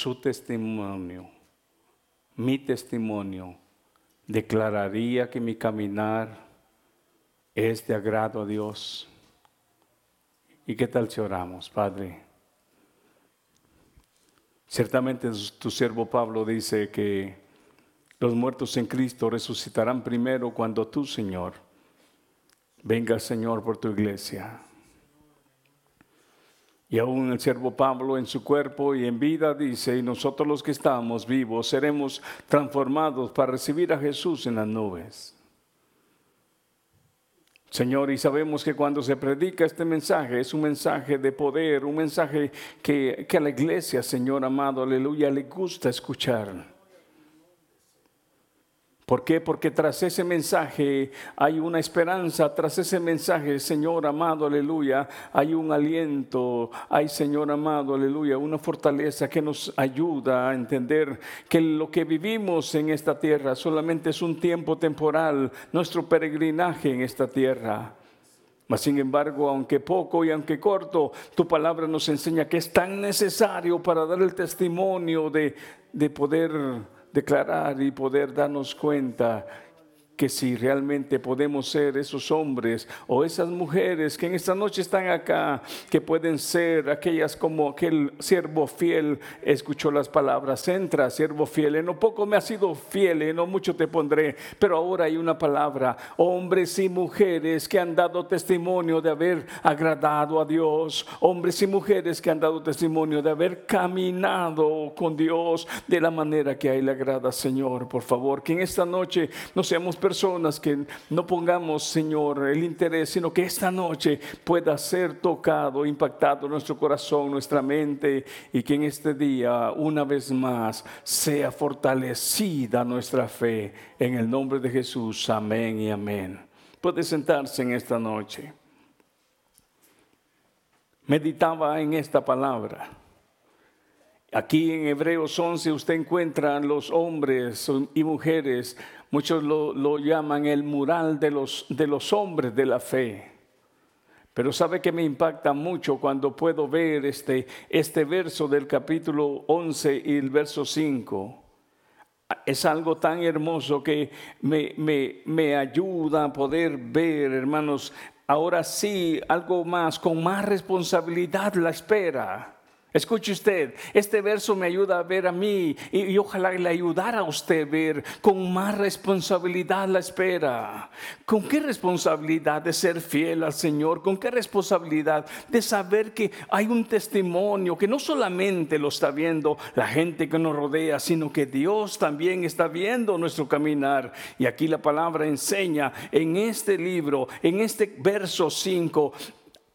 su testimonio, mi testimonio, declararía que mi caminar es de agrado a Dios. ¿Y qué tal si oramos, Padre? Ciertamente tu siervo Pablo dice que los muertos en Cristo resucitarán primero cuando tú, Señor, vengas, Señor, por tu iglesia. Y aún el siervo Pablo en su cuerpo y en vida dice, y nosotros los que estamos vivos seremos transformados para recibir a Jesús en las nubes. Señor, y sabemos que cuando se predica este mensaje es un mensaje de poder, un mensaje que, que a la iglesia, Señor amado, aleluya, le gusta escuchar. ¿Por qué? Porque tras ese mensaje hay una esperanza, tras ese mensaje, Señor amado, aleluya, hay un aliento, hay, Señor amado, aleluya, una fortaleza que nos ayuda a entender que lo que vivimos en esta tierra solamente es un tiempo temporal, nuestro peregrinaje en esta tierra. Mas sin embargo, aunque poco y aunque corto, tu palabra nos enseña que es tan necesario para dar el testimonio de, de poder declarar y poder darnos cuenta que si realmente podemos ser esos hombres o esas mujeres que en esta noche están acá, que pueden ser aquellas como aquel siervo fiel, escuchó las palabras, entra siervo fiel, en lo poco me ha sido fiel, en lo mucho te pondré, pero ahora hay una palabra, hombres y mujeres que han dado testimonio de haber agradado a Dios, hombres y mujeres que han dado testimonio de haber caminado con Dios de la manera que a Él le agrada, Señor, por favor, que en esta noche no seamos personas que no pongamos, Señor, el interés, sino que esta noche pueda ser tocado, impactado nuestro corazón, nuestra mente, y que en este día, una vez más, sea fortalecida nuestra fe. En el nombre de Jesús, amén y amén. Puede sentarse en esta noche. Meditaba en esta palabra. Aquí en Hebreos 11 usted encuentra los hombres y mujeres Muchos lo, llaman el mural de los, de los hombres de la fe. Pero sabe que me impacta mucho cuando puedo ver este, este verso del capítulo 11 y el verso 5. Es algo tan hermoso que me, me, me ayuda a poder ver, hermanos, ahora sí, algo más, con más responsabilidad la espera. Escuche usted, este verso me ayuda a ver a mí y, ojalá le ayudara a usted ver con más responsabilidad la espera. ¿Con qué responsabilidad de ser fiel al Señor? ¿Con qué responsabilidad de saber que hay un testimonio que no solamente lo está viendo la gente que nos rodea, sino que Dios también está viendo nuestro caminar? Y aquí la palabra enseña en este libro, en este verso 5,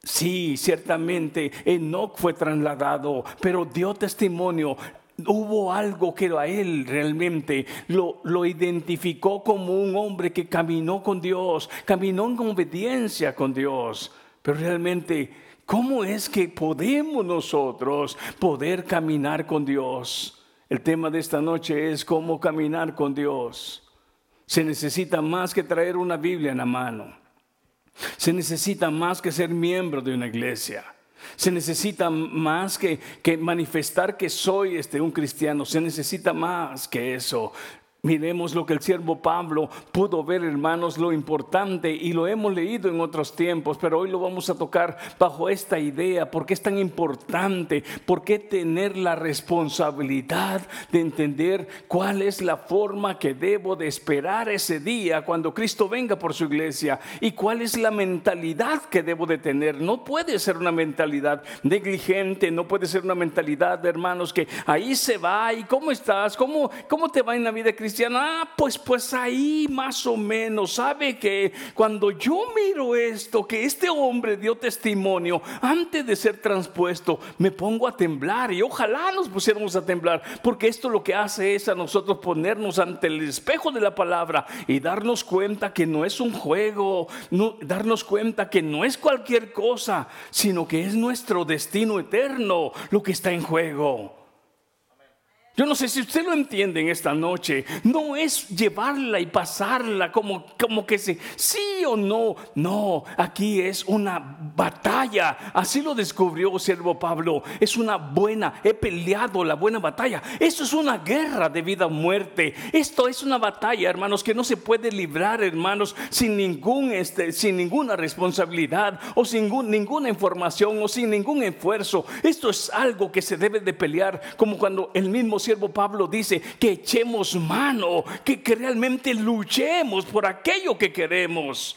Sí, ciertamente Enoch fue trasladado, pero dio testimonio hubo algo que a él realmente lo, lo, identificó como un hombre que caminó con Dios, caminó en obediencia con Dios. Pero realmente, ¿cómo es que podemos nosotros poder caminar con Dios? El tema de esta noche es cómo caminar con Dios. Se necesita más que traer una Biblia en la mano. Se necesita más que ser miembro de una iglesia. Se necesita más que, manifestar que soy este, un cristiano. Se necesita más que eso. Miremos lo que el siervo Pablo pudo ver, hermanos, lo importante y lo hemos leído en otros tiempos, pero hoy lo vamos a tocar bajo esta idea. ¿Por qué es tan importante? ¿Por qué tener la responsabilidad de entender cuál es la forma que debo de esperar ese día cuando Cristo venga por su iglesia? ¿Y cuál es la mentalidad que debo de tener? No puede ser una mentalidad negligente, no puede ser una mentalidad de hermanos que ahí se va y cómo estás, cómo, cómo te va en la vida ah, pues, pues ahí más o menos, sabe que cuando yo miro esto, que este hombre dio testimonio antes de ser transpuesto, me pongo a temblar y ojalá nos pusiéramos a temblar, porque esto lo que hace es a nosotros ponernos ante el espejo de la palabra y darnos cuenta que no es un juego, no, darnos cuenta que no es cualquier cosa, sino que es nuestro destino eterno lo que está en juego. Yo no sé si usted lo entiende en esta noche. No es llevarla y pasarla como, como que se, sí o no. No, aquí es una batalla. Así lo descubrió siervo Pablo. Es una buena, he peleado la buena batalla. Esto es una guerra de vida o muerte. Esto es una batalla, hermanos, que no se puede librar, hermanos, sin, ningún, este, sin ninguna responsabilidad o sin ninguna información o sin ningún esfuerzo. Esto es algo que se debe de pelear, como cuando el mismo siervo Pablo dice que echemos mano, que, realmente luchemos por aquello que queremos.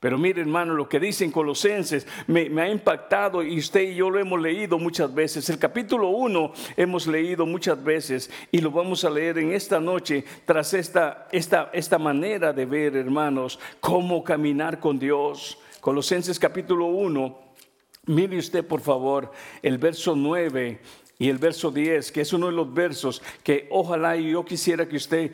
Pero mire hermano, lo que dicen Colosenses me, ha impactado y usted y yo lo hemos leído muchas veces. El capítulo 1 hemos leído muchas veces y lo vamos a leer en esta noche tras esta, esta, esta manera de ver, hermanos, cómo caminar con Dios. Colosenses capítulo 1, mire usted por favor el verso 9 y el verso 10, que es uno de los versos que ojalá y yo quisiera que usted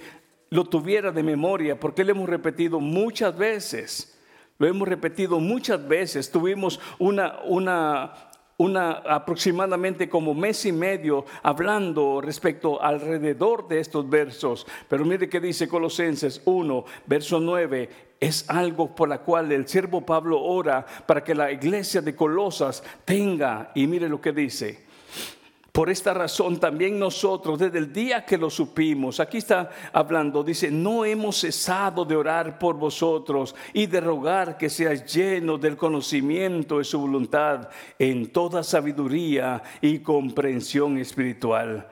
lo tuviera de memoria, porque lo hemos repetido muchas veces. Lo hemos repetido muchas veces. Tuvimos una, una, una aproximadamente como mes y medio hablando respecto alrededor de estos versos. Pero mire que dice Colosenses 1, verso 9, es algo por la cual el siervo Pablo ora para que la iglesia de Colosas tenga, y mire lo que dice, por esta razón también nosotros, desde el día que lo supimos, aquí está hablando, dice, no hemos cesado de orar por vosotros y de rogar que seáis llenos del conocimiento de su voluntad en toda sabiduría y comprensión espiritual.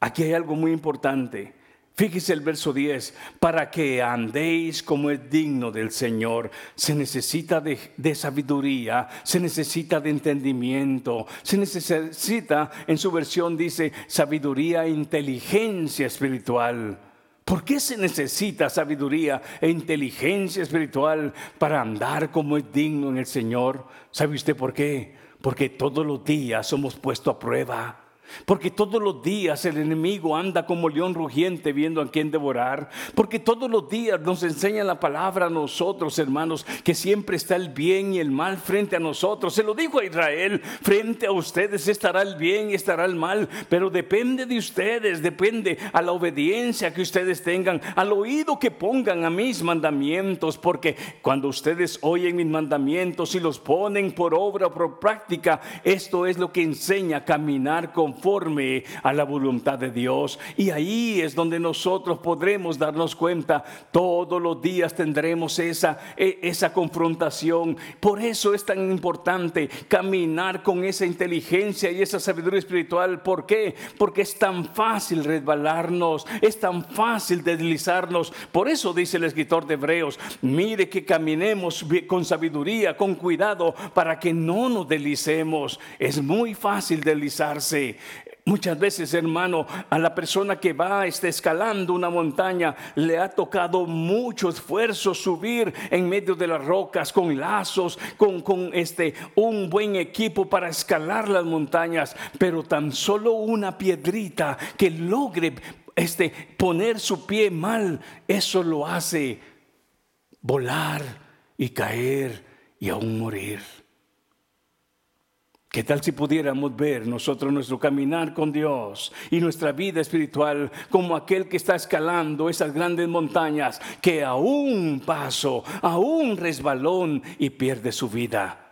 Aquí hay algo muy importante. Fíjese el verso 10, para que andéis como es digno del Señor. Se necesita de, sabiduría, se necesita de entendimiento, se necesita, en su versión dice, sabiduría e inteligencia espiritual. ¿Por qué se necesita sabiduría e inteligencia espiritual para andar como es digno en el Señor? ¿Sabe usted por qué? Porque todos los días somos puestos a prueba. Porque todos los días el enemigo anda como león rugiente viendo a quién devorar. Porque todos los días nos enseña la palabra a nosotros, hermanos, que siempre está el bien y el mal frente a nosotros. Se lo dijo a Israel, frente a ustedes estará el bien y estará el mal. Pero depende de ustedes, depende a la obediencia que ustedes tengan, al oído que pongan a mis mandamientos. Porque cuando ustedes oyen mis mandamientos y los ponen por obra o por práctica, esto es lo que enseña a caminar con conforme a la voluntad de Dios. Y ahí es donde nosotros podremos darnos cuenta, todos los días tendremos esa, e, esa confrontación. Por eso es tan importante caminar con esa inteligencia y esa sabiduría espiritual. ¿Por qué? Porque es tan fácil resbalarnos, es tan fácil deslizarnos. Por eso dice el escritor de Hebreos, mire que caminemos con sabiduría, con cuidado, para que no nos deslicemos. Es muy fácil deslizarse. Muchas veces, hermano, a la persona que va está escalando una montaña le ha tocado mucho esfuerzo subir en medio de las rocas con lazos, con, con este un buen equipo para escalar las montañas, pero tan solo una piedrita que logre este poner su pie mal, eso lo hace volar y caer y aún morir. ¿Qué tal si pudiéramos ver nosotros nuestro caminar con Dios y nuestra vida espiritual como aquel que está escalando esas grandes montañas que a un paso, a un resbalón y pierde su vida?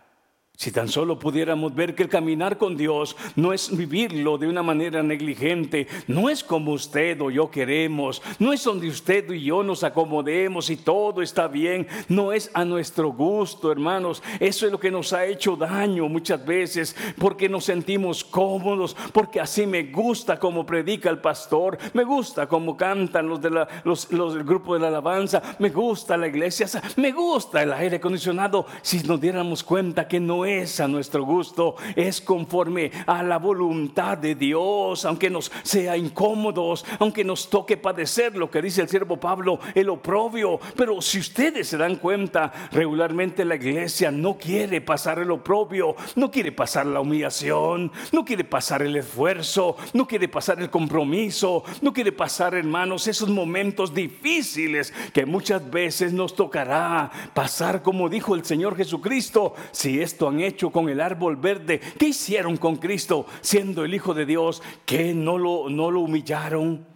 Si tan solo pudiéramos ver que el caminar con Dios no es vivirlo de una manera negligente, no es como usted o yo queremos, no es donde usted y yo nos acomodemos y todo está bien, no es a nuestro gusto, hermanos. Eso es lo que nos ha hecho daño muchas veces, porque nos sentimos cómodos, porque así me gusta como predica el pastor, me gusta como cantan los, de la, los, del grupo de la alabanza, me gusta la iglesia, me gusta el aire acondicionado. Si nos diéramos cuenta que no es a nuestro gusto, es conforme a la voluntad de Dios, aunque nos sea incómodos, aunque nos toque padecer lo que dice el siervo Pablo, el oprobio. Pero si ustedes se dan cuenta, regularmente la iglesia no quiere pasar el oprobio, no quiere pasar la humillación, no quiere pasar el esfuerzo, no quiere pasar el compromiso, no quiere pasar, hermanos, esos momentos difíciles que muchas veces nos tocará pasar, como dijo el Señor Jesucristo, si esto han hecho con el árbol verde? ¿Qué hicieron con Cristo siendo el Hijo de Dios? ¿Que no lo, no lo humillaron?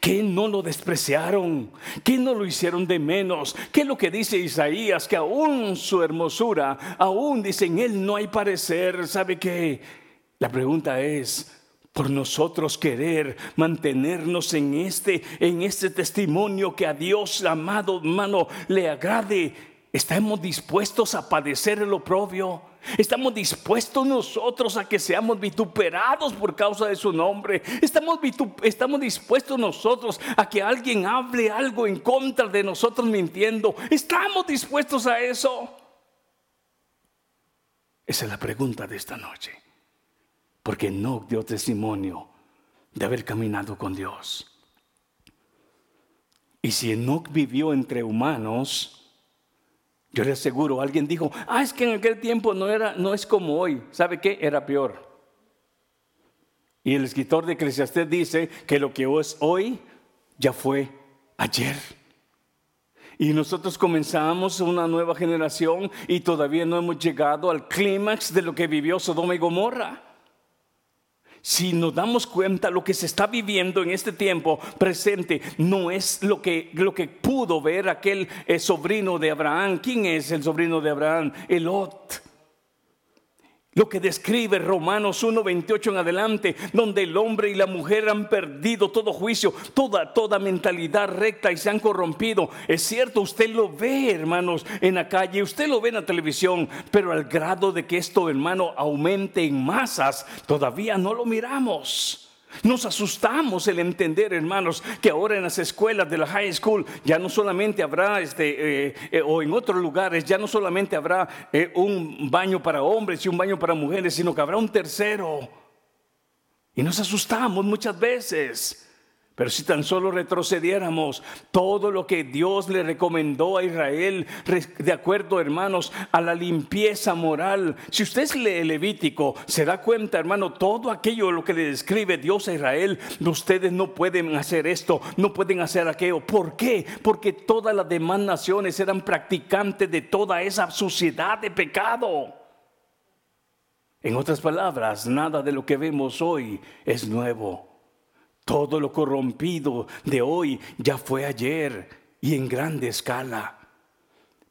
¿Que no lo despreciaron? ¿Que no lo hicieron de menos? ¿Qué es lo que dice Isaías? Que aún su hermosura, aún dice en él no hay parecer. ¿Sabe qué? La pregunta es, por nosotros querer mantenernos en este, en este testimonio que a Dios, amado hermano, le agrade, ¿estamos dispuestos a padecer el oprobio? ¿Estamos dispuestos nosotros a que seamos vituperados por causa de su nombre? ¿Estamos, ¿Estamos dispuestos nosotros a que alguien hable algo en contra de nosotros mintiendo? ¿Estamos dispuestos a eso? Esa es la pregunta de esta noche porque no dio testimonio de haber caminado con Dios. Y si Enoch vivió entre humanos, yo le aseguro, alguien dijo, ah, es que en aquel tiempo no, era, no es como hoy. ¿Sabe qué? Era peor. Y el escritor de Eclesiastés dice que lo que es hoy ya fue ayer. Y nosotros comenzamos una nueva generación y todavía no hemos llegado al clímax de lo que vivió Sodoma y Gomorra si nos damos cuenta lo que se está viviendo en este tiempo presente no es lo que, lo que pudo ver aquel eh, sobrino de Abraham. ¿Quién es el sobrino de Abraham? Elot. Lo que describe Romanos 1:28 en adelante, donde el hombre y la mujer han perdido todo juicio, toda toda mentalidad recta y se han corrompido. Es cierto, usted lo ve, hermanos, en la calle, usted lo ve en la televisión, pero al grado de que esto, hermano, aumente en masas, todavía no lo miramos. Nos asustamos el entender, hermanos, que ahora en las escuelas de la high school ya no solamente habrá, este, eh, eh, o en otros lugares, ya no solamente habrá eh, un baño para hombres y un baño para mujeres, sino que habrá un tercero. Y nos asustamos muchas veces. Pero si tan solo retrocediéramos todo lo que Dios le recomendó a Israel, de acuerdo, hermanos, a la limpieza moral. Si usted lee Levítico, se da cuenta, hermano, todo aquello lo que le describe Dios a Israel, ustedes no pueden hacer esto, no pueden hacer aquello. ¿Por qué? Porque todas las demás naciones eran practicantes de toda esa suciedad de pecado. En otras palabras, nada de lo que vemos hoy es nuevo. Todo lo corrompido de hoy ya fue ayer y en grande escala.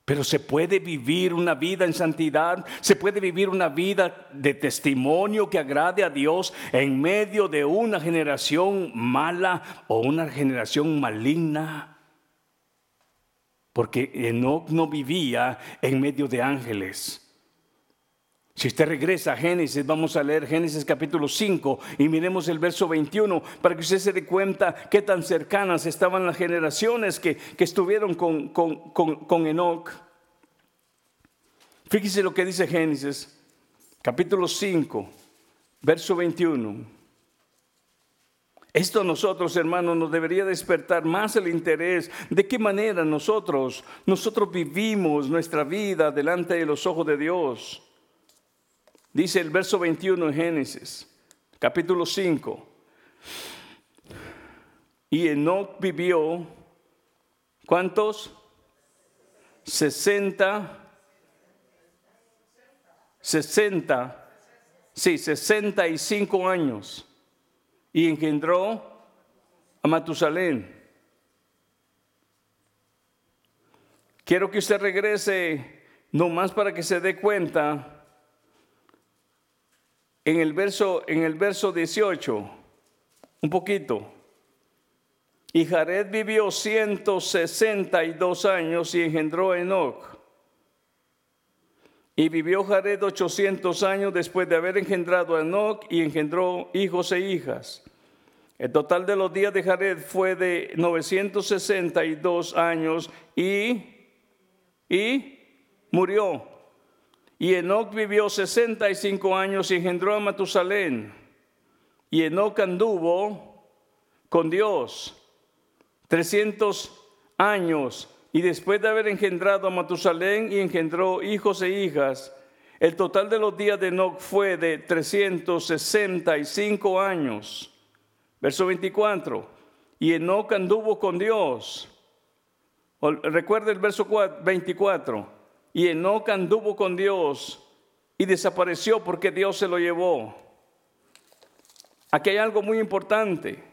Pero se puede vivir una vida en santidad, se puede vivir una vida de testimonio que agrade a Dios en medio de una generación mala o una generación maligna. Porque Enoch no vivía en medio de ángeles. Si usted regresa a Génesis, vamos a leer Génesis capítulo 5 y miremos el verso 21 para que usted se dé cuenta qué tan cercanas estaban las generaciones que, estuvieron con, con, con Enoch. Fíjese lo que dice Génesis capítulo 5, verso 21. Esto a nosotros, hermanos, nos debería despertar más el interés de qué manera nosotros, nosotros vivimos nuestra vida delante de los ojos de Dios. Dice el verso 21 en Génesis, capítulo 5. Y Enoch vivió, ¿cuántos? 60, 60, sí, 65 años. Y engendró a Matusalén. Quiero que usted regrese nomás para que se dé cuenta en el verso, en el verso 18, un poquito. Y Jared vivió 162 años y engendró a Enoch. Y vivió Jared 800 años después de haber engendrado a Enoch y engendró hijos e hijas. El total de los días de Jared fue de 962 años y, y murió. Y Enoch vivió 65 años y engendró a Matusalén. Y Enoch anduvo con Dios 300 años. Y después de haber engendrado a Matusalén y engendró hijos e hijas, el total de los días de Enoch fue de 365 años. Verso 24. Y Enoch anduvo con Dios. Recuerda el verso 24 y Enoch anduvo con Dios y desapareció porque Dios se lo llevó. Aquí hay algo muy importante.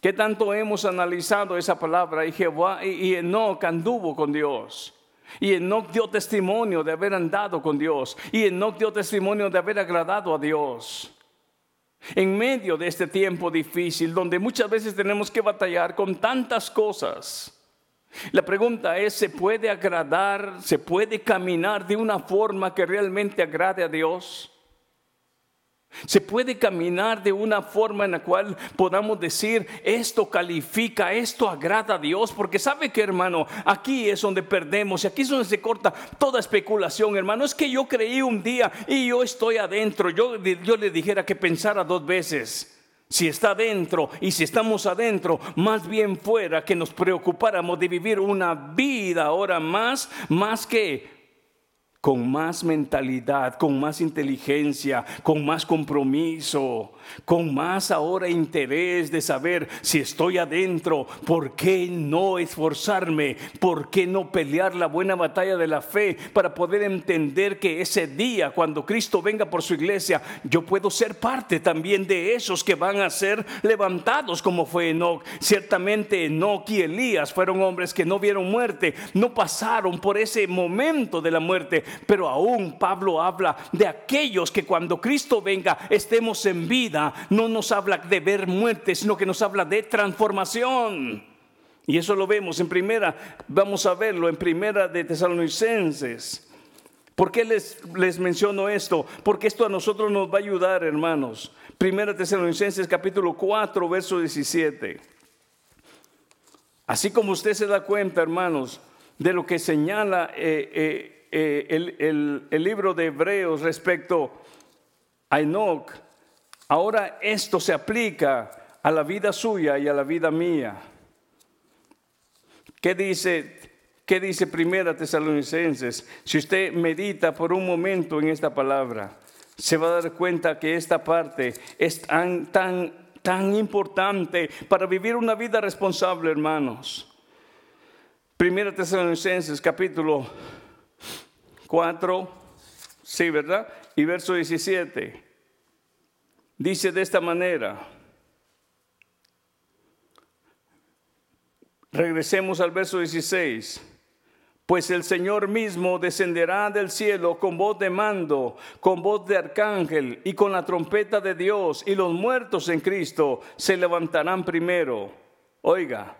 ¿Qué tanto hemos analizado esa palabra? Y Jehová anduvo con Dios. Y Enoch dio testimonio de haber andado con Dios. Y Enoch dio testimonio de haber agradado a Dios. En medio de este tiempo difícil, donde muchas veces tenemos que batallar con tantas cosas. La pregunta es, ¿se puede agradar, se puede caminar de una forma que realmente agrade a Dios? Se puede caminar de una forma en la cual podamos decir, esto califica, esto agrada a Dios, porque sabe que hermano, aquí es donde perdemos y aquí es donde se corta toda especulación, hermano. Es que yo creí un día y yo estoy adentro, yo, yo le dijera que pensara dos veces. Si está adentro y si estamos adentro, más bien fuera que nos preocupáramos de vivir una vida ahora más, más que con más mentalidad, con más inteligencia, con más compromiso, con más ahora interés de saber si estoy adentro, por qué no esforzarme, por qué no pelear la buena batalla de la fe para poder entender que ese día, cuando Cristo venga por su iglesia, yo puedo ser parte también de esos que van a ser levantados como fue Enoch. Ciertamente Enoch y Elías fueron hombres que no vieron muerte, no pasaron por ese momento de la muerte, pero aún Pablo habla de aquellos que cuando Cristo venga estemos en vida. No nos habla de ver muerte, sino que nos habla de transformación. Y eso lo vemos en primera, vamos a verlo en primera de Tesalonicenses. ¿Por qué les, les menciono esto? Porque esto a nosotros nos va a ayudar, hermanos. Primera Tesalonicenses capítulo 4, verso 17. Así como usted se da cuenta, hermanos, de lo que señala eh, eh, eh, el, libro de Hebreos respecto a Enoch, ahora esto se aplica a la vida suya y a la vida mía. ¿Qué dice, qué dice Primera Tesalonicenses? Si usted medita por un momento en esta palabra, se va a dar cuenta que esta parte es tan, tan, tan importante para vivir una vida responsable, hermanos. Primera Tesalonicenses capítulo 4, sí, ¿verdad? Y verso 17. Dice de esta manera. Regresemos al verso 16. Pues el Señor mismo descenderá del cielo con voz de mando, con voz de arcángel y con la trompeta de Dios, y los muertos en Cristo se levantarán primero. Oiga,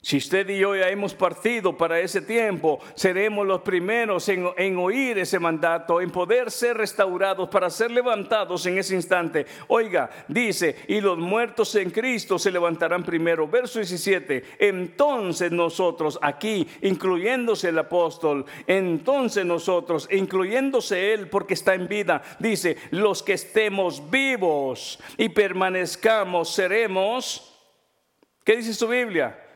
si usted y yo ya hemos partido para ese tiempo, seremos los primeros en, oír ese mandato, en poder ser restaurados para ser levantados en ese instante. Oiga, dice, y los muertos en Cristo se levantarán primero. Verso 17, entonces nosotros aquí, incluyéndose el apóstol, entonces nosotros, incluyéndose él porque está en vida, dice, los que estemos vivos y permanezcamos, seremos, ¿qué dice su Biblia?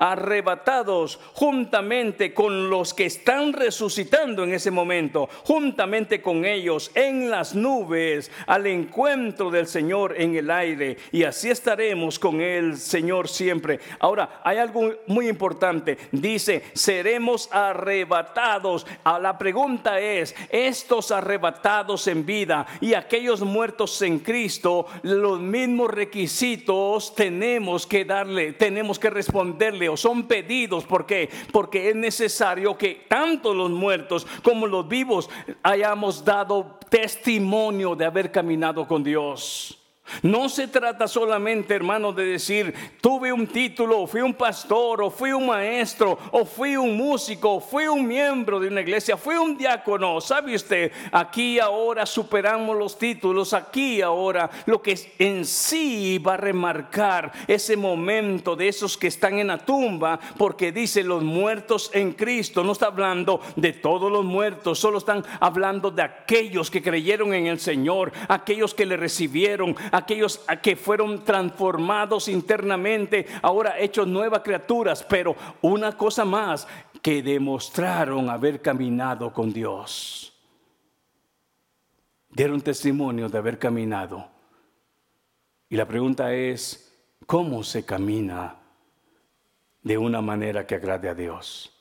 Arrebatados juntamente con los que están resucitando en ese momento, juntamente con ellos en las nubes, al encuentro del Señor en el aire. Y así estaremos con el Señor siempre. Ahora, hay algo muy importante. Dice, seremos arrebatados. A la pregunta es, estos arrebatados en vida y aquellos muertos en Cristo, los mismos requisitos tenemos que darle, tenemos que responderle son pedidos. ¿Por qué? Porque es necesario que tanto los muertos como los vivos hayamos dado testimonio de haber caminado con Dios. No se trata solamente, hermano, de decir, tuve un título, fui un pastor, o fui un maestro, o fui un músico, o fui un miembro de una iglesia, fui un diácono. ¿Sabe usted? Aquí ahora superamos los títulos, aquí ahora lo que en sí va a remarcar ese momento de esos que están en la tumba, porque dice los muertos en Cristo, no está hablando de todos los muertos, solo están hablando de aquellos que creyeron en el Señor, aquellos que le recibieron, aquellos que fueron transformados internamente, ahora hechos nuevas criaturas, pero una cosa más, que demostraron haber caminado con Dios. Dieron testimonio de haber caminado. Y la pregunta es, ¿cómo se camina de una manera que agrade a Dios?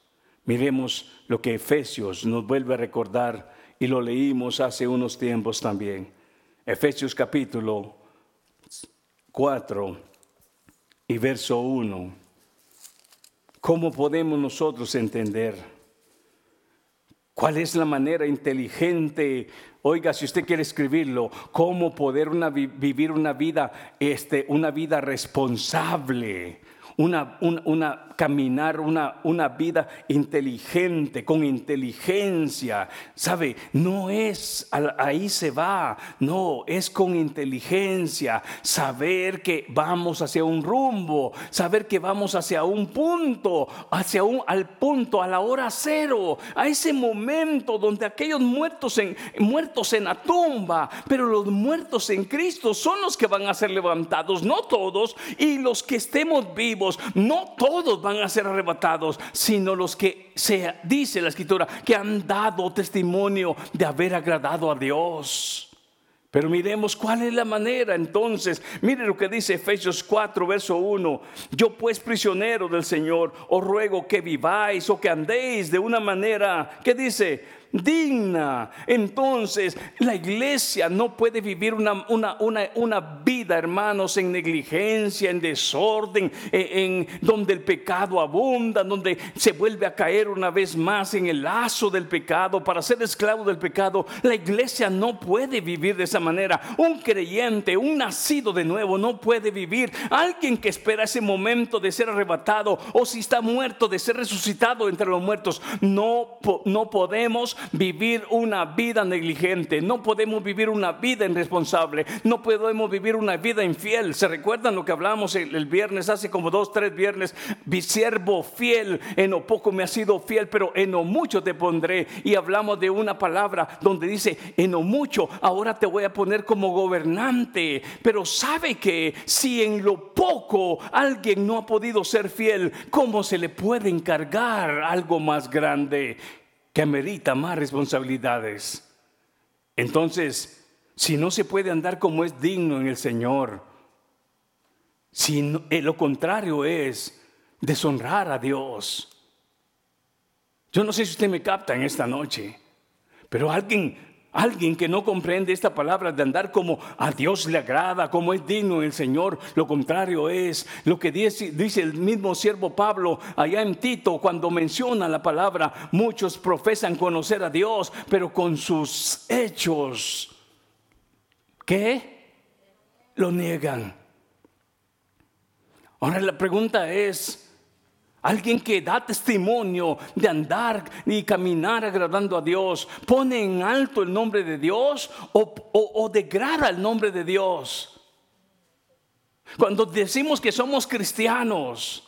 Miremos lo que Efesios nos vuelve a recordar y lo leímos hace unos tiempos también. Efesios capítulo 4 y verso 1. ¿Cómo podemos nosotros entender? ¿Cuál es la manera inteligente? Oiga, si usted quiere escribirlo, cómo poder vivir una vida, este, una vida responsable, una, una, caminar una, una vida inteligente, con inteligencia. ¿Sabe? No es ahí se va, no, es con inteligencia. Saber que vamos hacia un rumbo, saber que vamos hacia un punto, hacia un, al punto, a la hora cero, a ese momento donde aquellos muertos en, muertos en la tumba, pero los muertos en Cristo son los que van a ser levantados, no todos, y los que estemos vivos, no todos van a ser arrebatados, sino los que se dice la escritura que han dado testimonio de haber agradado a Dios. Pero miremos cuál es la manera entonces. Mire lo que dice Efesios 4, verso 1. Yo pues prisionero del Señor, os ruego que viváis o que andéis de una manera, que dice? Digna. Entonces, la iglesia no puede vivir una, una, una, vida, hermanos, en negligencia, en desorden, en, donde el pecado abunda, donde se vuelve a caer una vez más en el lazo del pecado para ser esclavo del pecado. La iglesia no puede vivir de esa manera. Un creyente, un nacido de nuevo, no puede vivir. Alguien que espera ese momento de ser arrebatado o si está muerto, de ser resucitado entre los muertos, no, no podemos vivir una vida negligente, no podemos vivir una vida irresponsable, no podemos vivir una vida infiel. ¿Se recuerdan lo que hablamos el, viernes, hace como dos, tres viernes? Mi siervo fiel, en lo poco me ha sido fiel, pero en lo mucho te pondré. Y hablamos de una palabra donde dice, en lo mucho, ahora te voy a poner como gobernante. Pero sabe que si en lo poco alguien no ha podido ser fiel, ¿cómo se le puede encargar algo más grande? Que amerita más responsabilidades. Entonces, si no se puede andar como es digno en el Señor, si eh, lo contrario es deshonrar a Dios. Yo no sé si usted me capta en esta noche, pero alguien Alguien que no comprende esta palabra de andar como a Dios le agrada, como es digno el Señor, lo contrario es lo que dice, dice, el mismo siervo Pablo allá en Tito cuando menciona la palabra, muchos profesan conocer a Dios, pero con sus hechos, ¿qué? Lo niegan. Ahora la pregunta es, Alguien que da testimonio de andar y caminar agradando a Dios, pone en alto el nombre de Dios o, degrada el nombre de Dios. Cuando decimos que somos cristianos,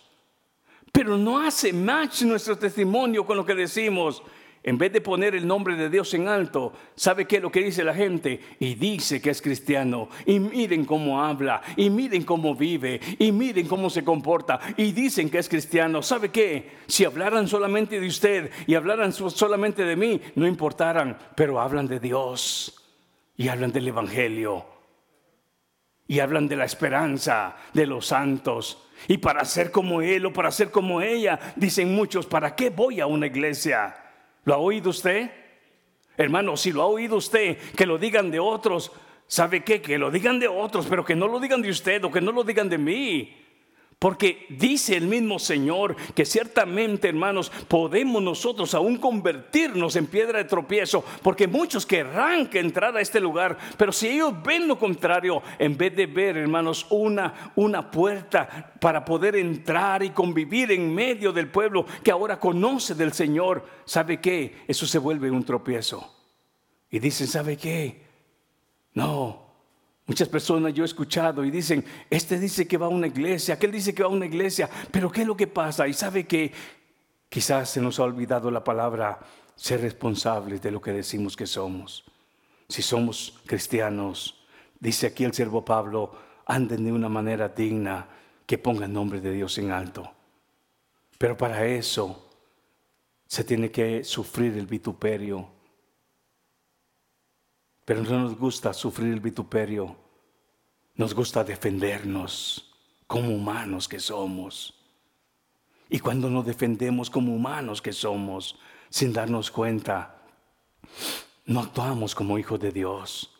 pero no hace match nuestro testimonio con lo que decimos, en vez de poner el nombre de Dios en alto, ¿sabe qué es lo que dice la gente? Y dice que es cristiano. Y miren cómo habla. Y miren cómo vive. Y miren cómo se comporta. Y dicen que es cristiano. ¿Sabe qué? Si hablaran solamente de usted y hablaran solamente de mí, no importaran. Pero hablan de Dios. Y hablan del Evangelio. Y hablan de la esperanza de los santos. Y para ser como Él o para ser como ella, dicen muchos, ¿para qué voy a una iglesia? ¿Lo ha oído usted? Hermano, si lo ha oído usted, que lo digan de otros, ¿sabe qué? Que lo digan de otros, pero que no lo digan de usted o que no lo digan de mí. Porque dice el mismo Señor que ciertamente, hermanos, podemos nosotros aún convertirnos en piedra de tropiezo, porque muchos querrán que entrar a este lugar, pero si ellos ven lo contrario, en vez de ver, hermanos, una, una puerta para poder entrar y convivir en medio del pueblo que ahora conoce del Señor, ¿sabe qué? Eso se vuelve un tropiezo. Y dicen, ¿sabe qué? No, Muchas personas yo he escuchado y dicen, este dice que va a una iglesia, aquel dice que va a una iglesia, pero ¿qué es lo que pasa? Y sabe que quizás se nos ha olvidado la palabra ser responsables de lo que decimos que somos. Si somos cristianos, dice aquí el siervo Pablo, anden de una manera digna que ponga el nombre de Dios en alto. Pero para eso se tiene que sufrir el vituperio pero no nos gusta sufrir el vituperio. Nos gusta defendernos como humanos que somos. Y cuando nos defendemos como humanos que somos, sin darnos cuenta, no actuamos como hijos de Dios.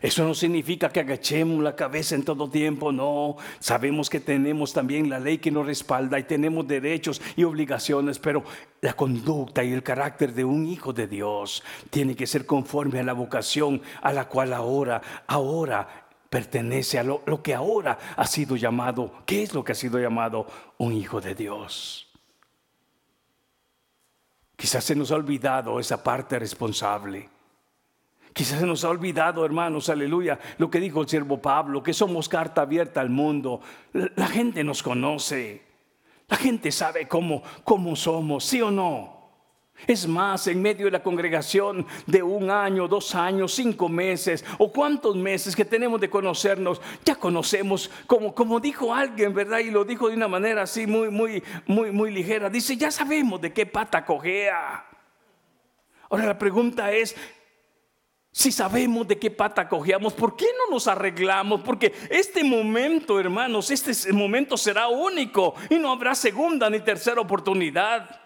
Eso no significa que agachemos la cabeza en todo tiempo, no. Sabemos que tenemos también la ley que nos respalda y tenemos derechos y obligaciones, pero la conducta y el carácter de un hijo de Dios tiene que ser conforme a la vocación a la cual ahora, ahora pertenece a lo, que ahora ha sido llamado. ¿Qué es lo que ha sido llamado un hijo de Dios? Quizás se nos ha olvidado esa parte responsable. Quizás se nos ha olvidado, hermanos, aleluya, lo que dijo el siervo Pablo, que somos carta abierta al mundo. La gente nos conoce. La gente sabe cómo, cómo somos, sí o no. Es más, en medio de la congregación de un año, dos años, cinco meses o cuántos meses que tenemos de conocernos, ya conocemos, como, como dijo alguien, ¿verdad? Y lo dijo de una manera así muy, muy, muy, muy ligera. Dice, ya sabemos de qué pata cojea. Ahora la pregunta es, si sabemos de qué pata cojeamos, ¿por qué no nos arreglamos? Porque este momento, hermanos, este momento será único y no habrá segunda ni tercera oportunidad.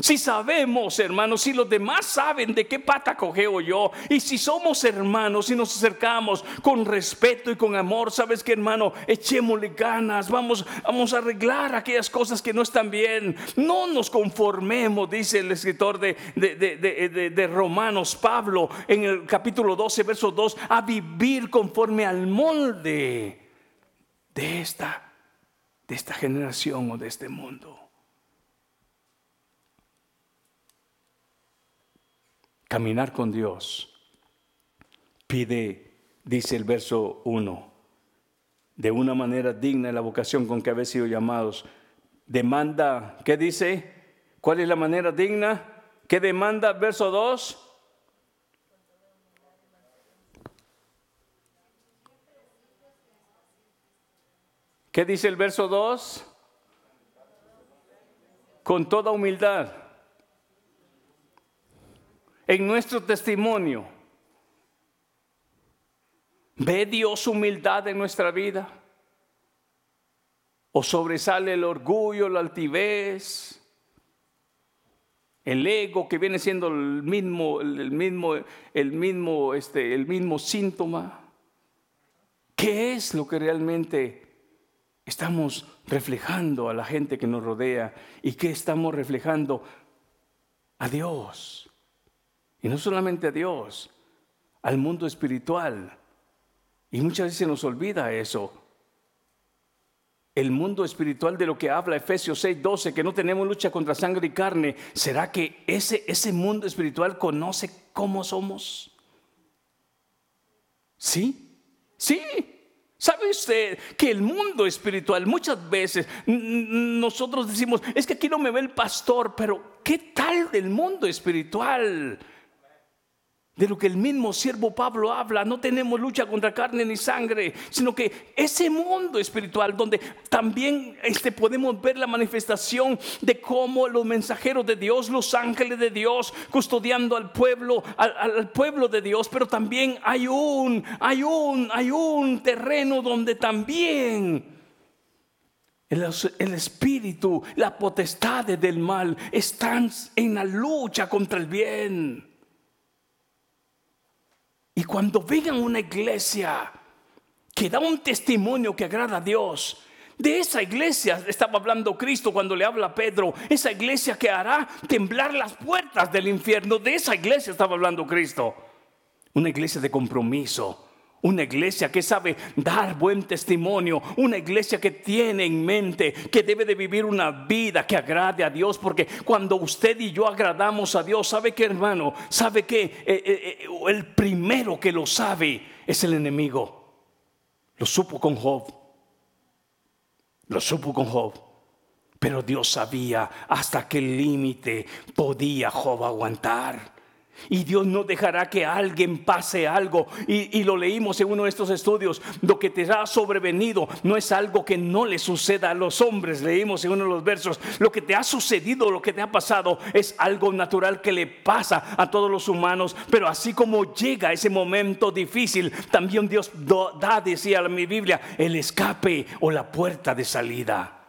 Si sabemos, hermanos, si los demás saben de qué pata cogeo yo, y si somos hermanos y nos acercamos con respeto y con amor, sabes que, hermano, echémosle ganas, vamos, vamos a arreglar aquellas cosas que no están bien. No nos conformemos, dice el escritor de, de, de Romanos, Pablo, en el capítulo 12, verso 2, a vivir conforme al molde de esta, de esta generación o de este mundo. Caminar con Dios pide, dice el verso 1, de una manera digna de la vocación con que habéis sido llamados. Demanda, ¿qué dice? ¿Cuál es la manera digna? ¿Qué demanda? Verso 2. ¿Qué dice el verso 2? Con toda humildad en nuestro testimonio. ¿Ve Dios humildad en nuestra vida? ¿O sobresale el orgullo, la altivez, el ego que viene siendo el mismo, el mismo, el mismo, este, el mismo síntoma? ¿Qué es lo que realmente estamos reflejando a la gente que nos rodea y qué estamos reflejando a Dios? Y no solamente a Dios, al mundo espiritual. Y muchas veces nos olvida eso. El mundo espiritual de lo que habla Efesios 6, 12, que no tenemos lucha contra sangre y carne, ¿será que ese, ese mundo espiritual conoce cómo somos? ¿Sí? Sí. ¿Sabe usted que el mundo espiritual muchas veces nosotros decimos, es que aquí no me ve el pastor, pero ¿qué tal del mundo espiritual? De lo que el mismo siervo Pablo habla, no tenemos lucha contra carne ni sangre, sino que ese mundo espiritual donde también este, podemos ver la manifestación de cómo los mensajeros de Dios, los ángeles de Dios, custodiando al pueblo, al, pueblo de Dios, pero también hay un, hay un, hay un terreno donde también el, el espíritu, la potestad del mal están en la lucha contra el bien. Y cuando vengan una iglesia que da un testimonio que agrada a Dios, de esa iglesia estaba hablando Cristo cuando le habla a Pedro, esa iglesia que hará temblar las puertas del infierno, de esa iglesia estaba hablando Cristo. Una iglesia de compromiso, una iglesia que sabe dar buen testimonio. Una iglesia que tiene en mente que debe de vivir una vida que agrade a Dios. Porque cuando usted y yo agradamos a Dios, ¿sabe qué hermano? ¿Sabe que eh, eh, eh, el primero que lo sabe es el enemigo? Lo supo con Job. Lo supo con Job. Pero Dios sabía hasta qué límite podía Job aguantar. Y Dios no dejará que alguien pase algo. Y, lo leímos en uno de estos estudios. Lo que te ha sobrevenido no es algo que no le suceda a los hombres. Leímos en uno de los versos. Lo que te ha sucedido, lo que te ha pasado, es algo natural que le pasa a todos los humanos. Pero así como llega ese momento difícil, también Dios da, decía mi Biblia, el escape o la puerta de salida.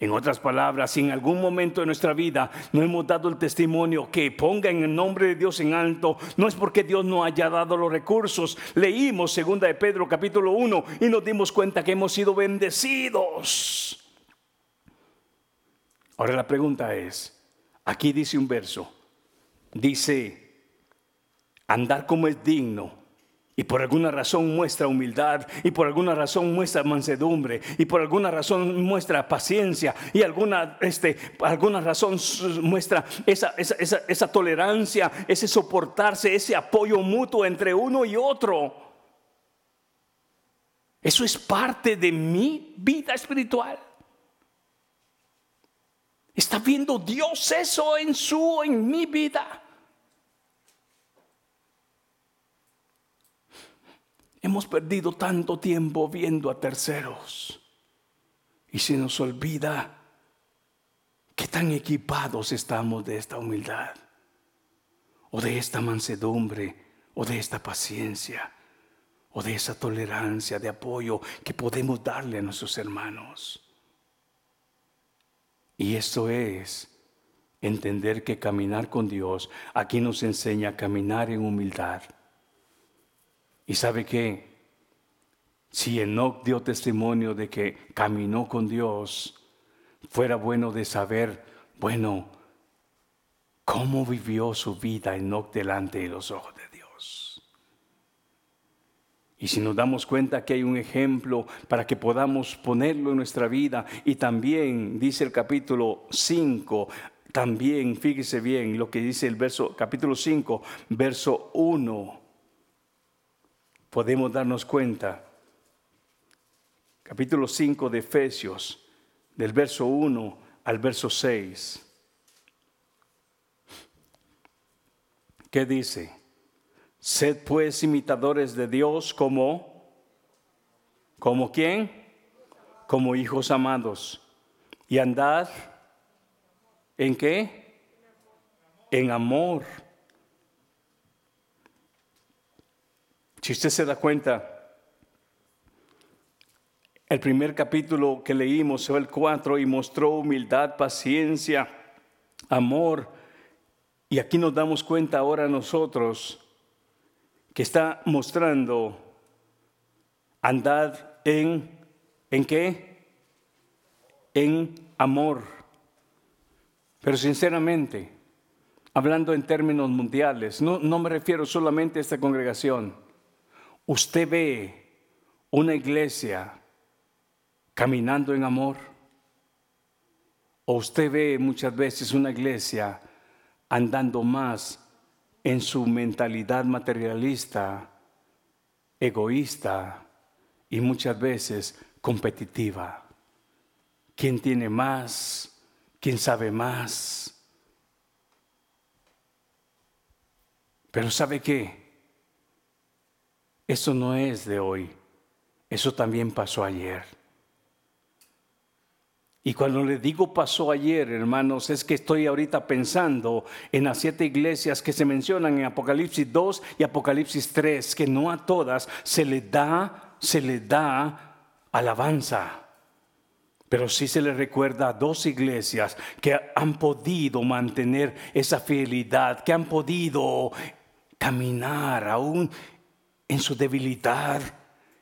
En otras palabras, si en algún momento de nuestra vida no hemos dado el testimonio que ponga en el nombre de Dios en alto, no es porque Dios no haya dado los recursos. Leímos segunda de Pedro capítulo 1 y nos dimos cuenta que hemos sido bendecidos. Ahora la pregunta es, aquí dice un verso, dice, andar como es digno y por alguna razón muestra humildad, y por alguna razón muestra mansedumbre, y por alguna razón muestra paciencia, y alguna, este, alguna razón muestra esa, esa, esa, esa tolerancia, ese soportarse, ese apoyo mutuo entre uno y otro. Eso es parte de mi vida espiritual. ¿Está viendo Dios eso en su, en mi vida? Hemos perdido tanto tiempo viendo a terceros y se nos olvida qué tan equipados estamos de esta humildad o de esta mansedumbre o de esta paciencia o de esa tolerancia de apoyo que podemos darle a nuestros hermanos. Y esto es entender que caminar con Dios aquí nos enseña a caminar en humildad y sabe que si Enoch dio testimonio de que caminó con Dios, fuera bueno de saber, bueno, cómo vivió su vida Enoch delante de los ojos de Dios. Y si nos damos cuenta que hay un ejemplo para que podamos ponerlo en nuestra vida, y también dice el capítulo 5, también fíjese bien lo que dice el verso, capítulo 5, verso 1 podemos darnos cuenta. Capítulo 5 de Efesios, del verso 1 al verso 6. ¿Qué dice? Sed pues imitadores de Dios como, como quién? Como hijos amados. Y andad en qué? En amor Si usted se da cuenta, el primer capítulo que leímos fue el 4 y mostró humildad, paciencia, amor. Y aquí nos damos cuenta ahora nosotros que está mostrando andad en, ¿en qué? En amor. Pero sinceramente, hablando en términos mundiales, no, no me refiero solamente a esta congregación usted ve una iglesia caminando en amor? ¿O usted ve muchas veces una iglesia andando más en su mentalidad materialista, egoísta y muchas veces competitiva? ¿Quién tiene más? ¿Quién sabe más? Pero ¿sabe qué? Eso no es de hoy, eso también pasó ayer. Y cuando le digo pasó ayer, hermanos, es que estoy ahorita pensando en las siete iglesias que se mencionan en Apocalipsis 2 y Apocalipsis 3, que no a todas se le da, se le da alabanza. Pero sí se le recuerda a dos iglesias que han podido mantener esa fidelidad, que han podido caminar aún en su debilidad.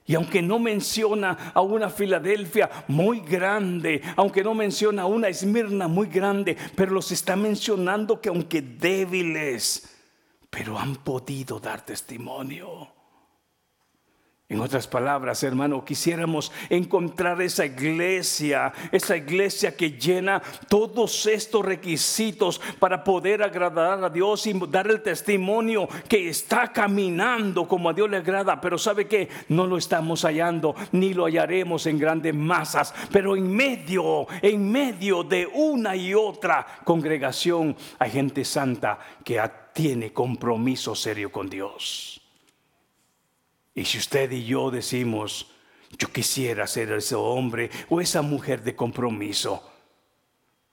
Y aunque no menciona a una Filadelfia muy grande, aunque no menciona a una Esmirna muy grande, pero los está mencionando que aunque débiles, pero han podido dar testimonio. En otras palabras, hermano, quisiéramos encontrar esa iglesia, esa iglesia que llena todos estos requisitos para poder agradar a Dios y dar el testimonio que está caminando como a Dios le agrada. Pero sabe que no lo estamos hallando, ni lo hallaremos en grandes masas, pero en medio, en medio de una y otra congregación hay gente santa que tiene compromiso serio con Dios. Y si usted y yo decimos, yo quisiera ser ese hombre o esa mujer de compromiso,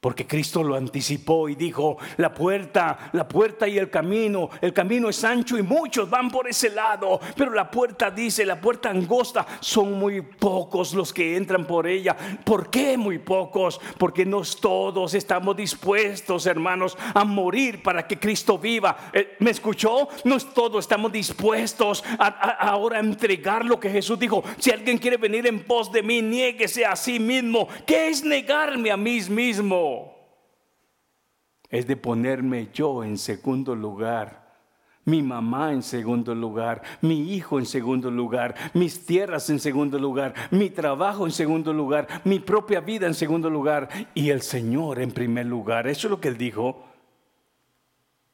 Porque Cristo lo anticipó y dijo, la puerta, la puerta y el camino, el camino es ancho y muchos van por ese lado, pero la puerta dice, la puerta angosta, son muy pocos los que entran por ella. ¿Por qué muy pocos? Porque no todos estamos dispuestos, hermanos, a morir para que Cristo viva. Eh, ¿Me escuchó? No todos estamos dispuestos ahora a entregar lo que Jesús dijo. Si alguien quiere venir en pos de mí, niéguese a sí mismo. ¿Qué es negarme a mí mismo? Es de ponerme yo en segundo lugar, mi mamá en segundo lugar, mi hijo en segundo lugar, mis tierras en segundo lugar, mi trabajo en segundo lugar, mi propia vida en segundo lugar y el Señor en primer lugar. Eso es lo que él dijo.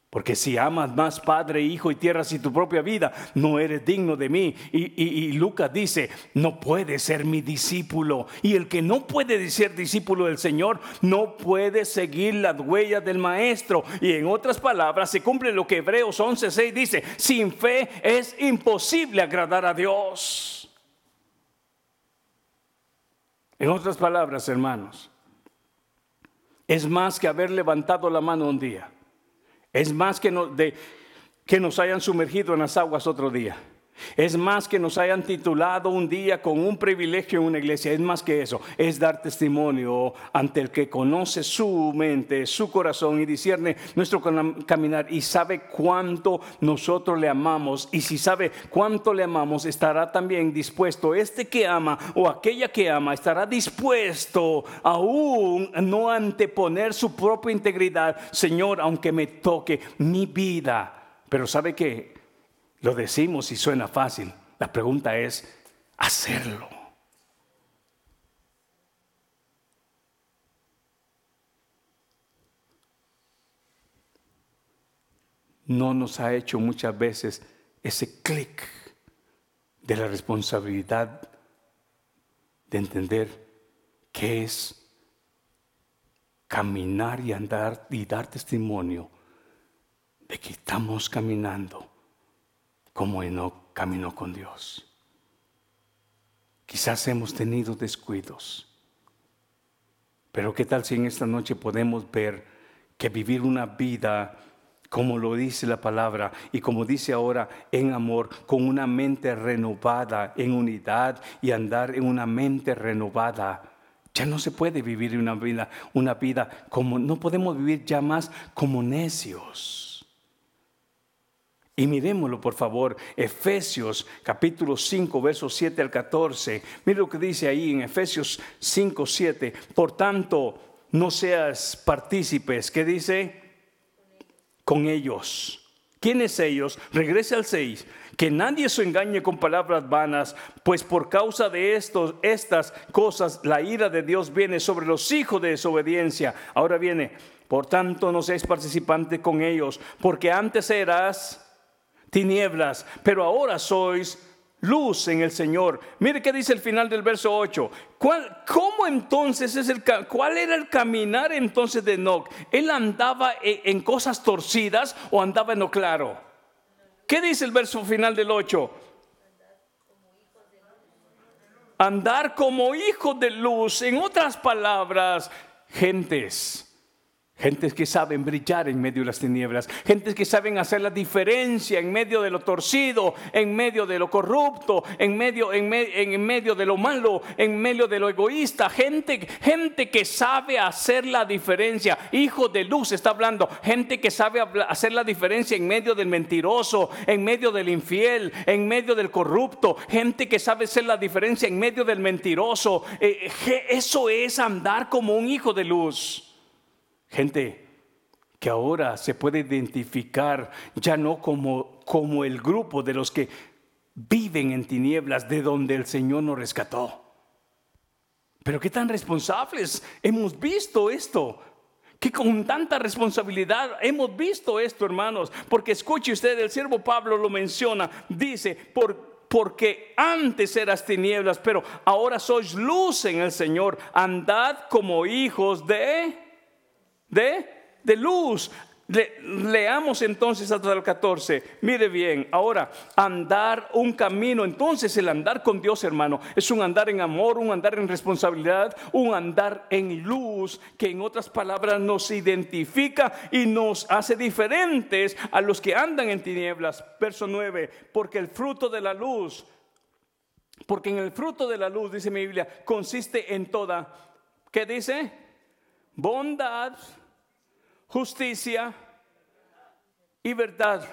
Porque si amas más padre, hijo y tierras y tu propia vida, no eres digno de mí. Y, Lucas dice, no puedes ser mi discípulo. Y el que no puede ser discípulo del Señor, no puede seguir las huellas del Maestro. Y en otras palabras, se cumple lo que Hebreos 11.6 dice, sin fe es imposible agradar a Dios. En otras palabras, hermanos, es más que haber levantado la mano un día es más que, de, que nos hayan sumergido en las aguas otro día. Es más que nos hayan titulado un día con un privilegio en una iglesia. Es más que eso. Es dar testimonio ante el que conoce su mente, su corazón y discierne nuestro caminar y sabe cuánto nosotros le amamos. Y si sabe cuánto le amamos, estará también dispuesto. Este que ama o aquella que ama estará dispuesto aún no anteponer su propia integridad. Señor, aunque me toque mi vida. Pero sabe que lo decimos y suena fácil. La pregunta es hacerlo. No nos ha hecho muchas veces ese clic de la responsabilidad de entender qué es caminar y andar y dar testimonio de que estamos caminando como no caminó con Dios. Quizás hemos tenido descuidos, pero ¿qué tal si en esta noche podemos ver que vivir una vida como lo dice la palabra y como dice ahora en amor, con una mente renovada, en unidad y andar en una mente renovada? Ya no se puede vivir una vida, una vida como, no podemos vivir ya más como necios. Y miremoslo, por favor, Efesios capítulo 5, versos 7 al 14. Mire lo que dice ahí en Efesios 5, 7. Por tanto, no seas partícipes. ¿Qué dice? Con ellos. ¿Quiénes ellos? Regrese al 6. Que nadie se engañe con palabras vanas, pues por causa de estos, estas cosas la ira de Dios viene sobre los hijos de desobediencia. Ahora viene, por tanto no seas participante con ellos, porque antes eras tinieblas, pero ahora sois luz en el Señor. Mire qué dice el final del verso 8. ¿Cuál, ¿Cómo entonces es el cuál era el caminar entonces de Enoch? ¿Él andaba en, en cosas torcidas o andaba en lo claro? ¿Qué dice el verso final del 8? Andar como hijo de luz. En otras palabras, gentes Gentes que saben brillar en medio de las tinieblas. Gentes que saben hacer la diferencia en medio de lo torcido, en medio de lo corrupto, en medio, en, en medio de lo malo, en medio de lo egoísta. Gente, gente que sabe hacer la diferencia. Hijo de luz está hablando. Gente que sabe hacer la diferencia en medio del mentiroso, en medio del infiel, en medio del corrupto. Gente que sabe hacer la diferencia en medio del mentiroso. Eh, eso es andar como un hijo de luz. Gente que ahora se puede identificar ya no como, como el grupo de los que viven en tinieblas de donde el Señor nos rescató. Pero qué tan responsables hemos visto esto. Que con tanta responsabilidad hemos visto esto, hermanos. Porque escuche usted, el siervo Pablo lo menciona. Dice, por, porque antes eras tinieblas, pero ahora sois luz en el Señor. Andad como hijos de de, de luz. leamos entonces hasta el 14. Mire bien, ahora, andar un camino. Entonces el andar con Dios, hermano, es un andar en amor, un andar en responsabilidad, un andar en luz, que en otras palabras nos identifica y nos hace diferentes a los que andan en tinieblas. Verso 9, porque el fruto de la luz, porque en el fruto de la luz, dice mi Biblia, consiste en toda, ¿qué dice? Bondad justicia y verdad.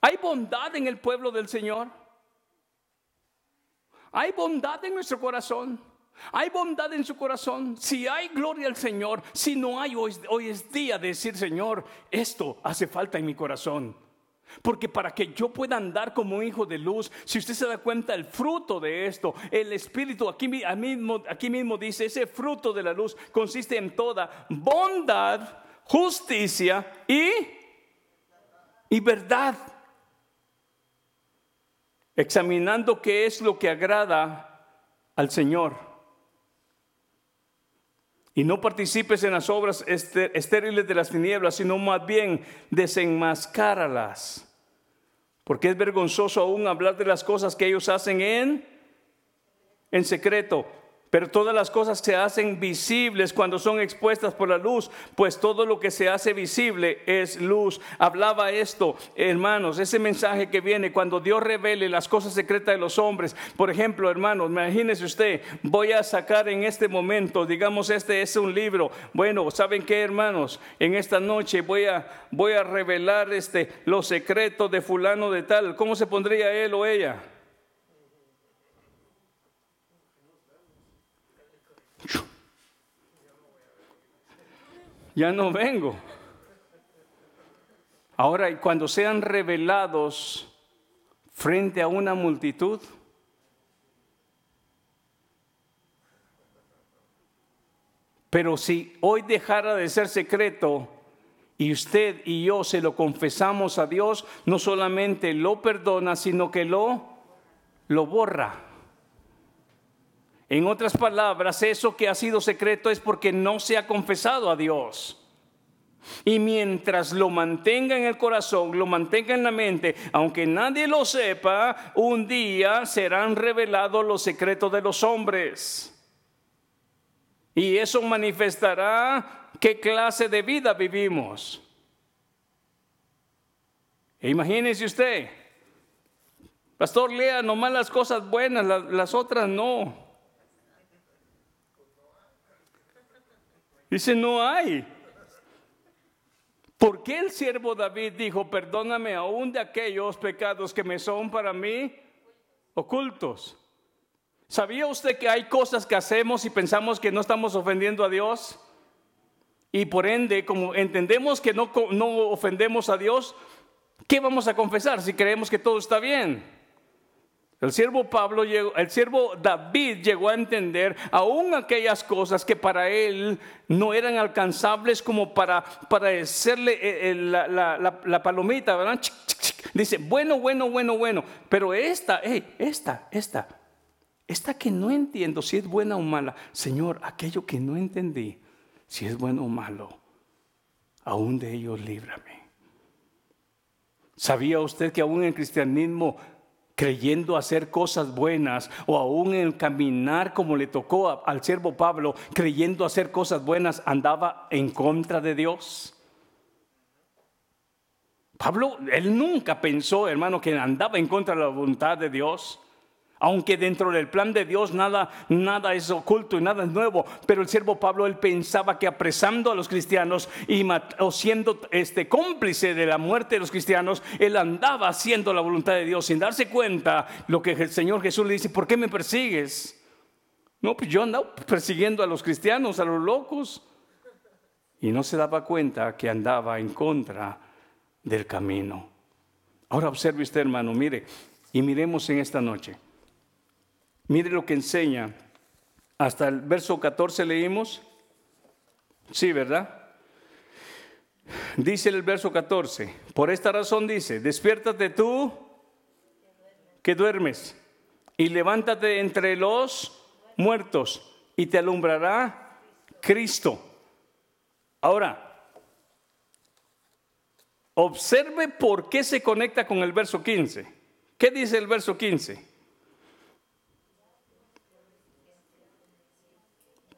¿Hay bondad en el pueblo del Señor? ¿Hay bondad en nuestro corazón? ¿Hay bondad en su corazón? Si hay gloria al Señor, si no hay, hoy, hoy es día de decir, Señor, esto hace falta en mi corazón. Porque para que yo pueda andar como hijo de luz, si usted se da cuenta el fruto de esto, el Espíritu, aquí mismo, aquí mismo dice, ese fruto de la luz consiste en toda bondad, justicia y, y verdad. Examinando qué es lo que agrada al Señor y no participes en las obras estériles de las tinieblas, sino más bien desenmascáralas. Porque es vergonzoso aún hablar de las cosas que ellos hacen en, en secreto. Pero todas las cosas se hacen visibles cuando son expuestas por la luz, pues todo lo que se hace visible es luz. Hablaba esto, hermanos, ese mensaje que viene cuando Dios revele las cosas secretas de los hombres. Por ejemplo, hermanos, imagínese usted, voy a sacar en este momento, digamos, este es un libro. Bueno, ¿saben qué, hermanos? En esta noche voy a, voy a revelar este, los secretos de fulano de tal. ¿Cómo se pondría él o ella? Ya no vengo. Ahora, cuando sean revelados frente a una multitud, pero si hoy dejara de ser secreto y usted y yo se lo confesamos a Dios, no solamente lo perdona, sino que lo, lo borra. En otras palabras, eso que ha sido secreto es porque no se ha confesado a Dios. Y mientras lo mantenga en el corazón, lo mantenga en la mente, aunque nadie lo sepa, un día serán revelados los secretos de los hombres. Y eso manifestará qué clase de vida vivimos. E imagínese usted, pastor, lea nomás las cosas buenas, las otras no. Dice, no hay. ¿Por qué el siervo David dijo, perdóname aún de aquellos pecados que me son para mí ocultos? ¿Sabía usted que hay cosas que hacemos y pensamos que no estamos ofendiendo a Dios? Y por ende, como entendemos que no, no ofendemos a Dios, ¿qué vamos a confesar si creemos que todo está bien? El siervo Pablo el siervo David llegó a entender aún aquellas cosas que para él no eran alcanzables como para, para hacerle eh, eh, la, palomita, ¿verdad? Dice, bueno, bueno, bueno, bueno, pero esta, esta, esta, esta que no entiendo si es buena o mala, Señor, aquello que no entendí, si es bueno o malo, aún de ellos líbrame. ¿Sabía usted que aún en el cristianismo creyendo hacer cosas buenas o aún en caminar como le tocó al siervo Pablo, creyendo hacer cosas buenas, andaba en contra de Dios. Pablo, él nunca pensó, hermano, que andaba en contra de la voluntad de Dios. Aunque dentro del plan de Dios nada, nada es oculto y nada es nuevo, pero el siervo Pablo él pensaba que apresando a los cristianos y o siendo este cómplice de la muerte de los cristianos, él andaba haciendo la voluntad de Dios sin darse cuenta lo que el Señor Jesús le dice, ¿por qué me persigues? No, pues yo andaba persiguiendo a los cristianos, a los locos. Y no se daba cuenta que andaba en contra del camino. Ahora observe usted, hermano, mire, y miremos en esta noche. Mire lo que enseña. Hasta el verso 14 leímos. Sí, ¿verdad? Dice el verso 14. Por esta razón dice, despiértate tú que duermes y levántate entre los muertos y te alumbrará Cristo. Ahora, Observe por qué se conecta con el verso 15. ¿Qué dice el verso 15?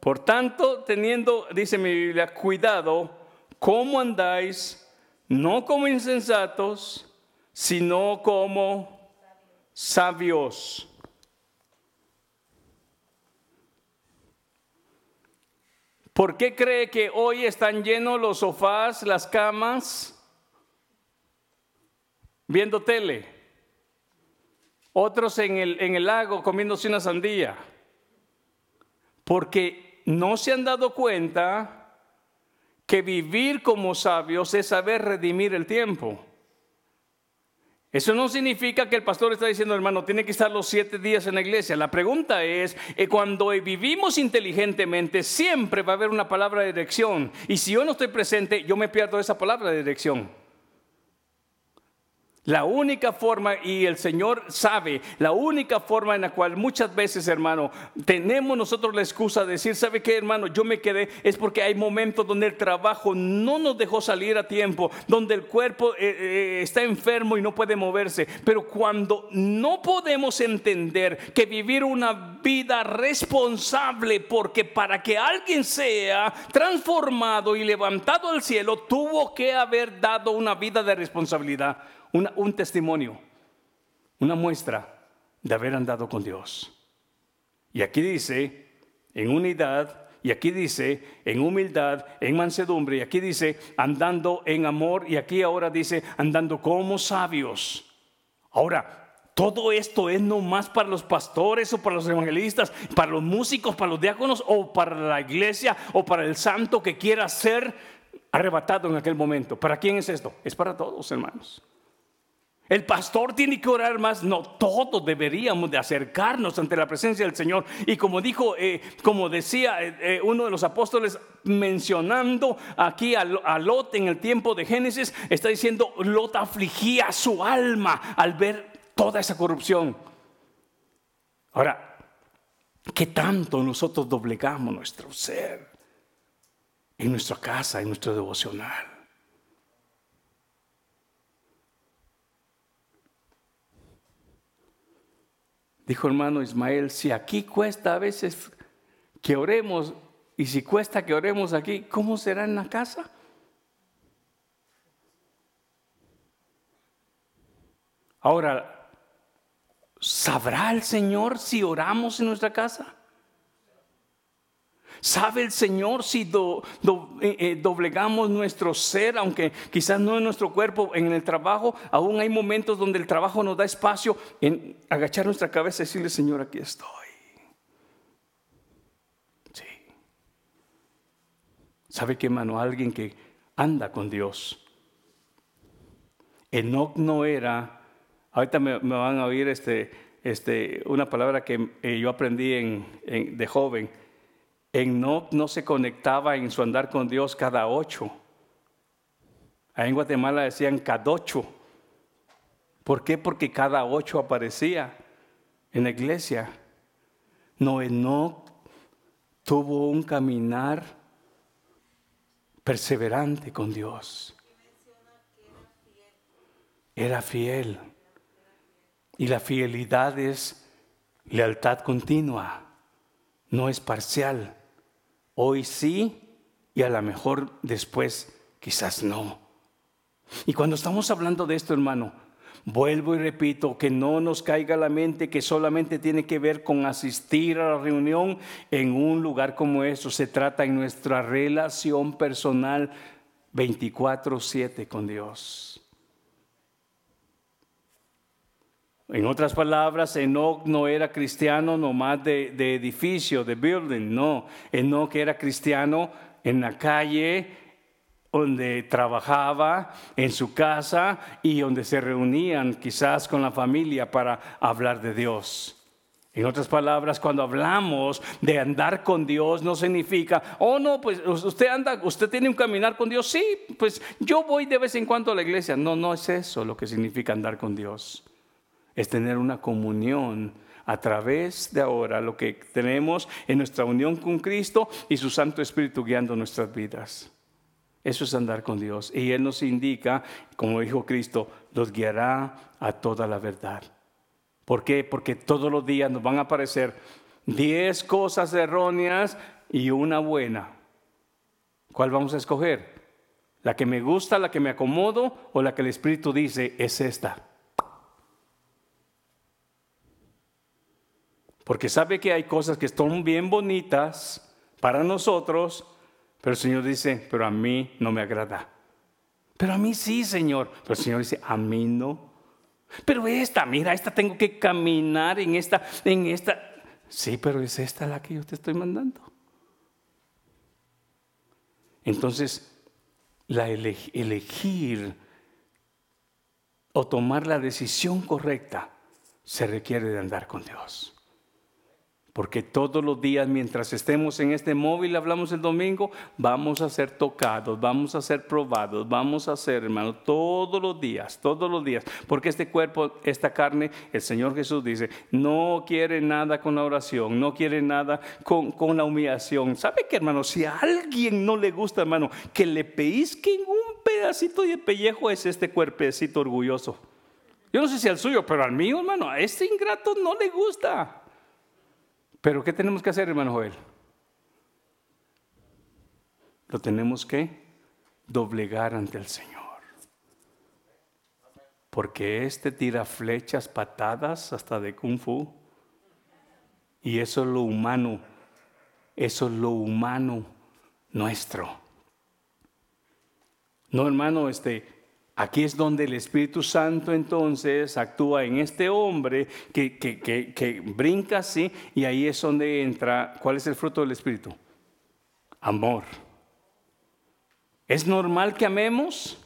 Por tanto, teniendo, dice mi Biblia, cuidado, ¿cómo andáis? No como insensatos, sino como sabios. ¿Por qué cree que hoy están llenos los sofás, las camas, viendo tele? Otros en el, en el lago comiéndose una sandía. Porque no se han dado cuenta que vivir como sabios es saber redimir el tiempo. Eso no significa que el pastor está diciendo, hermano, tiene que estar los siete días en la iglesia. La pregunta es, eh, cuando vivimos inteligentemente, siempre va a haber una palabra de dirección. Y si yo no estoy presente, yo me pierdo esa palabra de dirección. La única forma, y el Señor sabe, la única forma en la cual muchas veces, hermano, tenemos nosotros la excusa de decir, ¿sabe qué, hermano? Yo me quedé, es porque hay momentos donde el trabajo no nos dejó salir a tiempo, donde el cuerpo eh, eh, está enfermo y no puede moverse. Pero cuando no podemos entender que vivir una vida responsable, porque para que alguien sea transformado y levantado al cielo, tuvo que haber dado una vida de responsabilidad un testimonio, una muestra de haber andado con Dios. Y aquí dice, en unidad, y aquí dice, en humildad, en mansedumbre, y aquí dice, andando en amor, y aquí ahora dice, andando como sabios. Ahora, todo esto es no más para los pastores o para los evangelistas, para los músicos, para los diáconos o para la iglesia o para el santo que quiera ser arrebatado en aquel momento. ¿Para quién es esto? Es para todos, hermanos. El pastor tiene que orar más, no, todos deberíamos de acercarnos ante la presencia del Señor. Y como dijo, eh, como decía eh, eh, uno de los apóstoles mencionando aquí a, Lot en el tiempo de Génesis, está diciendo, Lot afligía su alma al ver toda esa corrupción. Ahora, ¿qué tanto nosotros doblegamos nuestro ser en nuestra casa, en nuestro devocional? Dijo hermano Ismael, si aquí cuesta a veces que oremos y si cuesta que oremos aquí, ¿cómo será en la casa? Ahora, ¿sabrá el Señor si oramos en nuestra casa? ¿Sabe el Señor si eh, eh, doblegamos nuestro ser, aunque quizás no en nuestro cuerpo, en el trabajo? Aún hay momentos donde el trabajo nos da espacio en agachar nuestra cabeza y decirle, Señor, aquí estoy. Sí. ¿Sabe qué, hermano? Alguien que anda con Dios. Enoch no era, ahorita me, van a oír este, este, una palabra que eh, yo aprendí de joven Enoch no se conectaba en su andar con Dios cada ocho. Ahí en Guatemala decían cada ocho. ¿Por qué? Porque cada ocho aparecía en la iglesia. No, Enoch tuvo un caminar perseverante con Dios. Era fiel. Y la fidelidad es lealtad continua, no es parcial. Hoy sí y a lo mejor después quizás no. Y cuando estamos hablando de esto, hermano, vuelvo y repito, que no nos caiga la mente que solamente tiene que ver con asistir a la reunión en un lugar como eso. Se trata en nuestra relación personal 24/7 con Dios. En otras palabras, Enoch no era cristiano nomás de, de edificio, de building, no. Enoch era cristiano en la calle, donde trabajaba, en su casa y donde se reunían quizás con la familia para hablar de Dios. En otras palabras, cuando hablamos de andar con Dios, no significa, oh no, pues usted anda, usted tiene un caminar con Dios. Sí, pues yo voy de vez en cuando a la iglesia. No, no es eso lo que significa andar con Dios es tener una comunión a través de ahora lo que tenemos en nuestra unión con Cristo y su Santo Espíritu guiando nuestras vidas. Eso es andar con Dios. Y Él nos indica, como dijo Cristo, los guiará a toda la verdad. ¿Por qué? Porque todos los días nos van a aparecer diez cosas erróneas y una buena. ¿Cuál vamos a escoger? ¿La que me gusta, la que me acomodo o la que el Espíritu dice es esta? Porque sabe que hay cosas que son bien bonitas para nosotros, pero el Señor dice, pero a mí no me agrada. Pero a mí sí, Señor. Pero el Señor dice, a mí no. Pero esta, mira, esta tengo que caminar en esta, en esta. Sí, pero es esta la que yo te estoy mandando. Entonces, la elegir o tomar la decisión correcta se requiere de andar con Dios. Porque todos los días, mientras estemos en este móvil, hablamos el domingo, vamos a ser tocados, vamos a ser probados, vamos a ser, hermano, todos los días, todos los días. Porque este cuerpo, esta carne, el Señor Jesús dice, no quiere nada con la oración, no quiere nada con, con la humillación. ¿Sabe qué, hermano? Si a alguien no le gusta, hermano, que le en un pedacito de pellejo, es este cuerpecito orgulloso. Yo no sé si al suyo, pero al mío, hermano, a este ingrato no le gusta. Pero ¿qué tenemos que hacer, hermano Joel? Lo tenemos que doblegar ante el Señor. Porque este tira flechas, patadas, hasta de kung fu. Y eso es lo humano. Eso es lo humano nuestro. No, hermano, este, Aquí es donde el Espíritu Santo entonces actúa en este hombre que, que, brinca así y ahí es donde entra, ¿cuál es el fruto del Espíritu? Amor. ¿Es normal que amemos?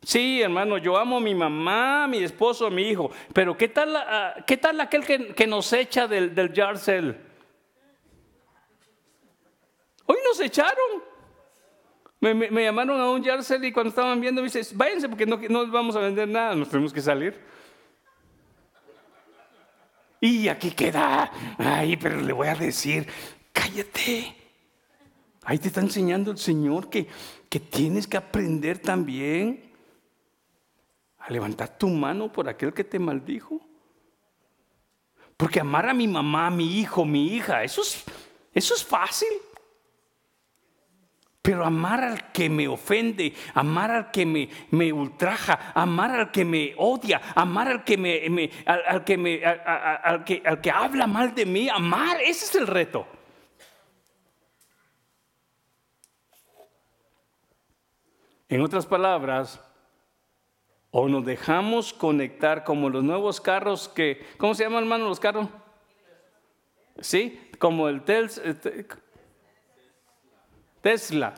Sí, hermano, yo amo a mi mamá, mi esposo, mi hijo, pero ¿qué tal, ah, ¿qué tal aquel que, nos echa del, del Yarcel? Hoy nos echaron. Me, llamaron a un Yarcel y cuando estaban viendo me dice, váyanse porque no, vamos a vender nada, nos tenemos que salir. Y aquí queda, ay, pero le voy a decir, cállate. Ahí te está enseñando el Señor que, que tienes que aprender también a levantar tu mano por aquel que te maldijo. Porque amar a mi mamá, a mi hijo, mi hija, eso es, eso es fácil. Pero amar al que me ofende, amar al que me, me ultraja, amar al que me odia, amar al que me, al, que me al, que, al que habla mal de mí, amar, ese es el reto. En otras palabras, o nos dejamos conectar como los nuevos carros que, ¿cómo se llaman hermano los carros? ¿Sí? Como el Tels, Tesla,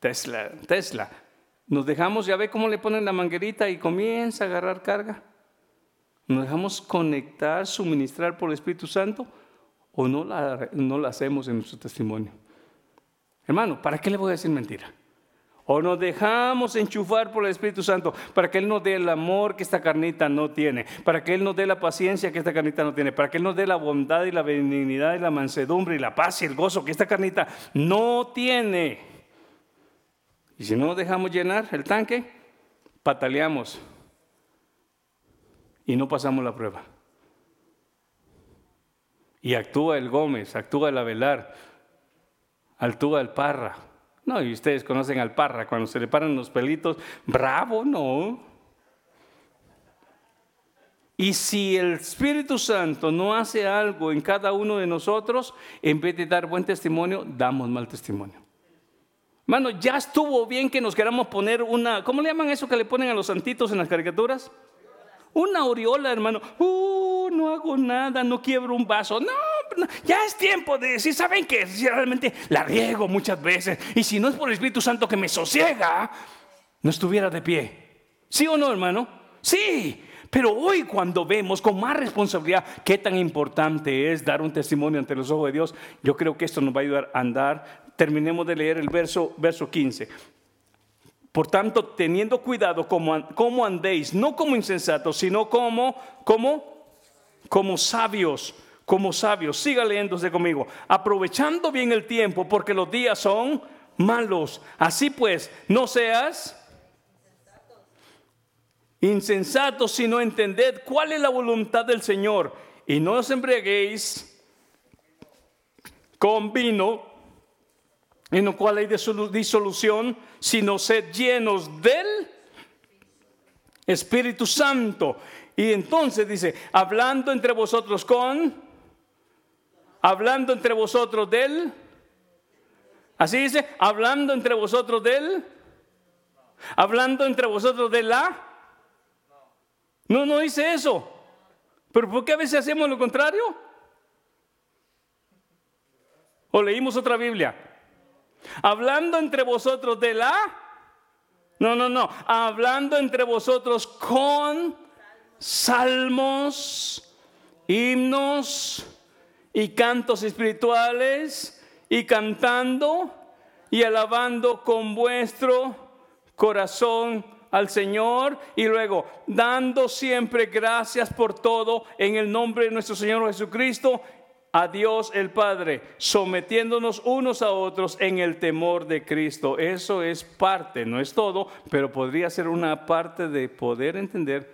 Tesla, Tesla. Nos dejamos, ya ve cómo le ponen la manguerita y comienza a agarrar carga. ¿Nos dejamos conectar, suministrar por el Espíritu Santo o no la, no la hacemos en nuestro testimonio? Hermano, ¿para qué le voy a decir mentira? O nos dejamos enchufar por el Espíritu Santo para que Él nos dé el amor que esta carnita no tiene, para que Él nos dé la paciencia que esta carnita no tiene, para que Él nos dé la bondad y la benignidad y la mansedumbre y la paz y el gozo que esta carnita no tiene. Y si no nos dejamos llenar el tanque, pataleamos y no pasamos la prueba. Y actúa el Gómez, actúa el Avelar, actúa el Parra, no, y ustedes conocen al parra, cuando se le paran los pelitos, bravo, no. Y si el Espíritu Santo no hace algo en cada uno de nosotros, en vez de dar buen testimonio, damos mal testimonio. Mano, ya estuvo bien que nos queramos poner una, ¿cómo le llaman eso que le ponen a los santitos en las caricaturas? Una aureola, hermano. Uh, no hago nada, no quiebro un vaso. No, ya es tiempo de decir, ¿saben qué? Si realmente la riego muchas veces. Y si no es por el Espíritu Santo que me sosiega, no estuviera de pie. ¿Sí o no, hermano? Sí. Pero hoy cuando vemos con más responsabilidad qué tan importante es dar un testimonio ante los ojos de Dios, yo creo que esto nos va a ayudar a andar. Terminemos de leer el verso, verso 15. Por tanto, teniendo cuidado como, andéis, no como insensatos, sino como, como, como sabios como sabios. Siga leyéndose conmigo. Aprovechando bien el tiempo porque los días son malos. Así pues, no seas insensatos, sino entended cuál es la voluntad del Señor. Y no os embriaguéis con vino, en lo cual hay disolución, sino sed llenos del Espíritu Santo. Y entonces dice, hablando entre vosotros con, hablando entre vosotros del, así dice, hablando entre vosotros del, hablando entre vosotros de la, no, no dice eso. Pero ¿por qué a veces hacemos lo contrario? O leímos otra Biblia. Hablando entre vosotros de la, no, no, no, hablando entre vosotros con salmos, himnos y cantos espirituales y cantando y alabando con vuestro corazón al Señor y luego dando siempre gracias por todo en el nombre de nuestro Señor Jesucristo a Dios el Padre, sometiéndonos unos a otros en el temor de Cristo. Eso es parte, no es todo, pero podría ser una parte de poder entender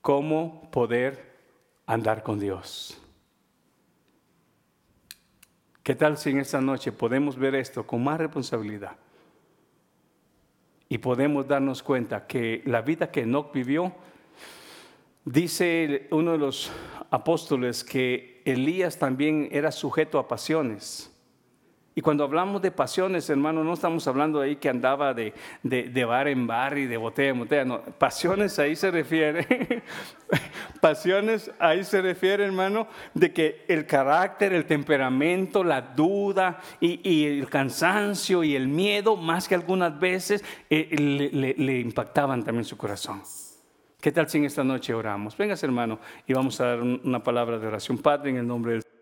cómo poder andar con Dios. ¿Qué tal si en esta noche podemos ver esto con más responsabilidad? Y podemos darnos cuenta que la vida que Enoch vivió Dice uno de los apóstoles que Elías también era sujeto a pasiones. Y cuando hablamos de pasiones, hermano, no estamos hablando ahí que andaba de, de, bar en bar y de botella en botella. No, pasiones ahí se refiere. pasiones ahí se refiere, hermano, de que el carácter, el temperamento, la duda y, el cansancio y el miedo, más que algunas veces, eh, le, le impactaban también su corazón. ¿Qué tal si en esta noche oramos? Vengas hermano y vamos a dar una palabra de oración. Padre, en el nombre del